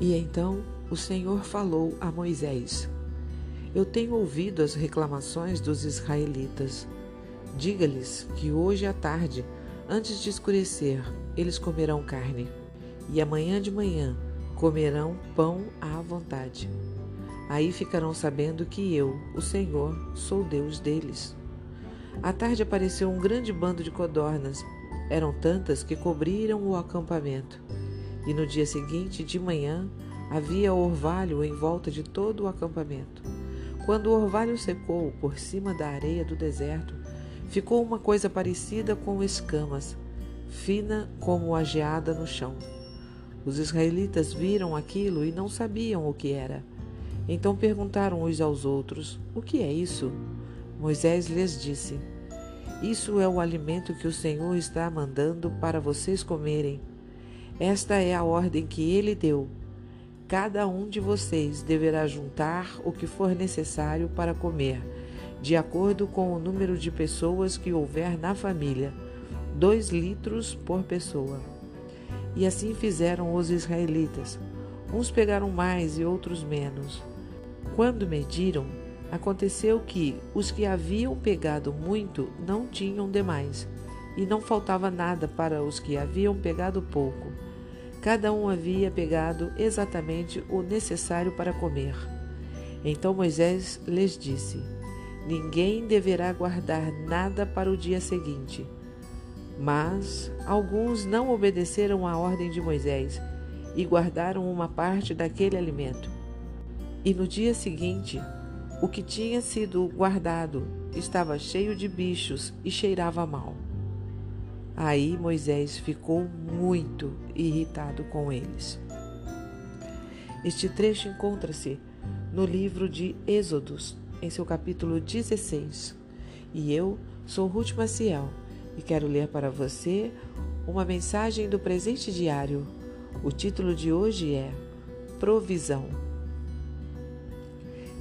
E então o Senhor falou a Moisés: Eu tenho ouvido as reclamações dos israelitas. Diga-lhes que hoje à tarde, antes de escurecer, eles comerão carne, e amanhã de manhã comerão pão à vontade. Aí ficarão sabendo que eu, o Senhor, sou Deus deles. À tarde apareceu um grande bando de codornas. Eram tantas que cobriram o acampamento. E no dia seguinte, de manhã, havia orvalho em volta de todo o acampamento. Quando o orvalho secou por cima da areia do deserto, ficou uma coisa parecida com escamas, fina como a geada no chão. Os israelitas viram aquilo e não sabiam o que era. Então perguntaram uns aos outros: O que é isso? Moisés lhes disse: Isso é o alimento que o Senhor está mandando para vocês comerem. Esta é a ordem que ele deu. Cada um de vocês deverá juntar o que for necessário para comer, de acordo com o número de pessoas que houver na família, dois litros por pessoa. E assim fizeram os israelitas. Uns pegaram mais e outros menos. Quando mediram, aconteceu que os que haviam pegado muito não tinham demais, e não faltava nada para os que haviam pegado pouco. Cada um havia pegado exatamente o necessário para comer. Então Moisés lhes disse: Ninguém deverá guardar nada para o dia seguinte. Mas alguns não obedeceram à ordem de Moisés e guardaram uma parte daquele alimento. E no dia seguinte, o que tinha sido guardado estava cheio de bichos e cheirava mal. Aí Moisés ficou muito irritado com eles. Este trecho encontra-se no livro de Êxodos, em seu capítulo 16. E eu sou Ruth Maciel e quero ler para você uma mensagem do presente diário. O título de hoje é Provisão.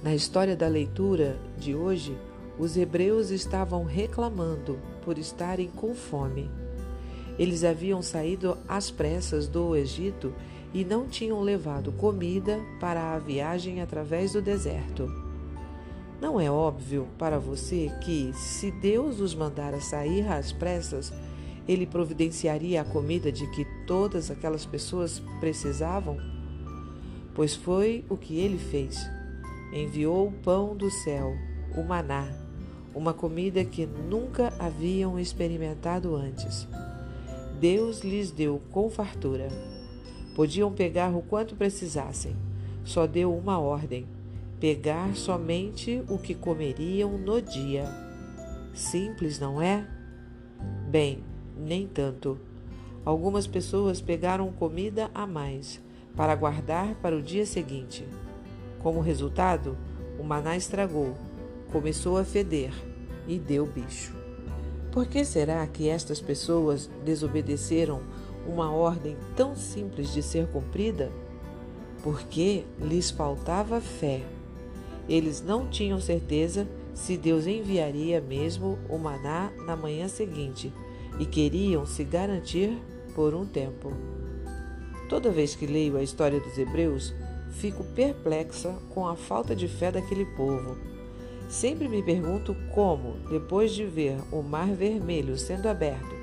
Na história da leitura de hoje, os hebreus estavam reclamando por estarem com fome. Eles haviam saído às pressas do Egito e não tinham levado comida para a viagem através do deserto. Não é óbvio para você que, se Deus os mandara sair às pressas, ele providenciaria a comida de que todas aquelas pessoas precisavam? Pois foi o que ele fez enviou o pão do céu, o maná, uma comida que nunca haviam experimentado antes. Deus lhes deu com fartura. Podiam pegar o quanto precisassem. Só deu uma ordem: pegar somente o que comeriam no dia. Simples, não é? Bem, nem tanto. Algumas pessoas pegaram comida a mais para guardar para o dia seguinte. Como resultado, o maná estragou, começou a feder e deu bicho. Por que será que estas pessoas desobedeceram uma ordem tão simples de ser cumprida? Porque lhes faltava fé. Eles não tinham certeza se Deus enviaria mesmo o maná na manhã seguinte e queriam se garantir por um tempo. Toda vez que leio a história dos Hebreus, fico perplexa com a falta de fé daquele povo. Sempre me pergunto como, depois de ver o Mar Vermelho sendo aberto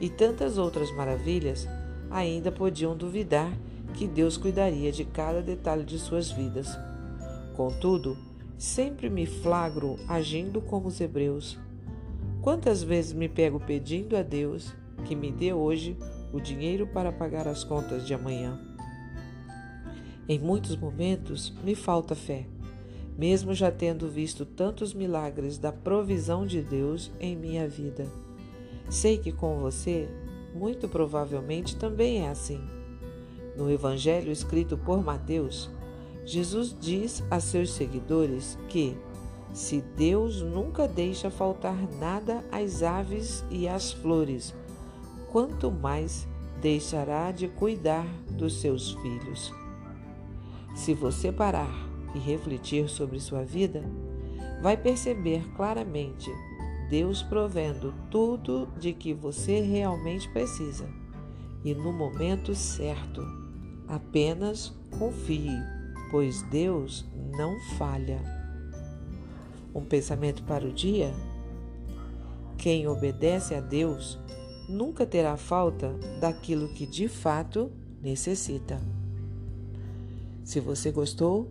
e tantas outras maravilhas, ainda podiam duvidar que Deus cuidaria de cada detalhe de suas vidas. Contudo, sempre me flagro agindo como os hebreus. Quantas vezes me pego pedindo a Deus que me dê hoje o dinheiro para pagar as contas de amanhã? Em muitos momentos me falta fé, mesmo já tendo visto tantos milagres da provisão de Deus em minha vida. Sei que com você, muito provavelmente também é assim. No Evangelho escrito por Mateus, Jesus diz a seus seguidores que, se Deus nunca deixa faltar nada às aves e às flores, quanto mais deixará de cuidar dos seus filhos. Se você parar e refletir sobre sua vida, vai perceber claramente Deus provendo tudo de que você realmente precisa e no momento certo. Apenas confie, pois Deus não falha. Um pensamento para o dia? Quem obedece a Deus nunca terá falta daquilo que de fato necessita. Se você gostou,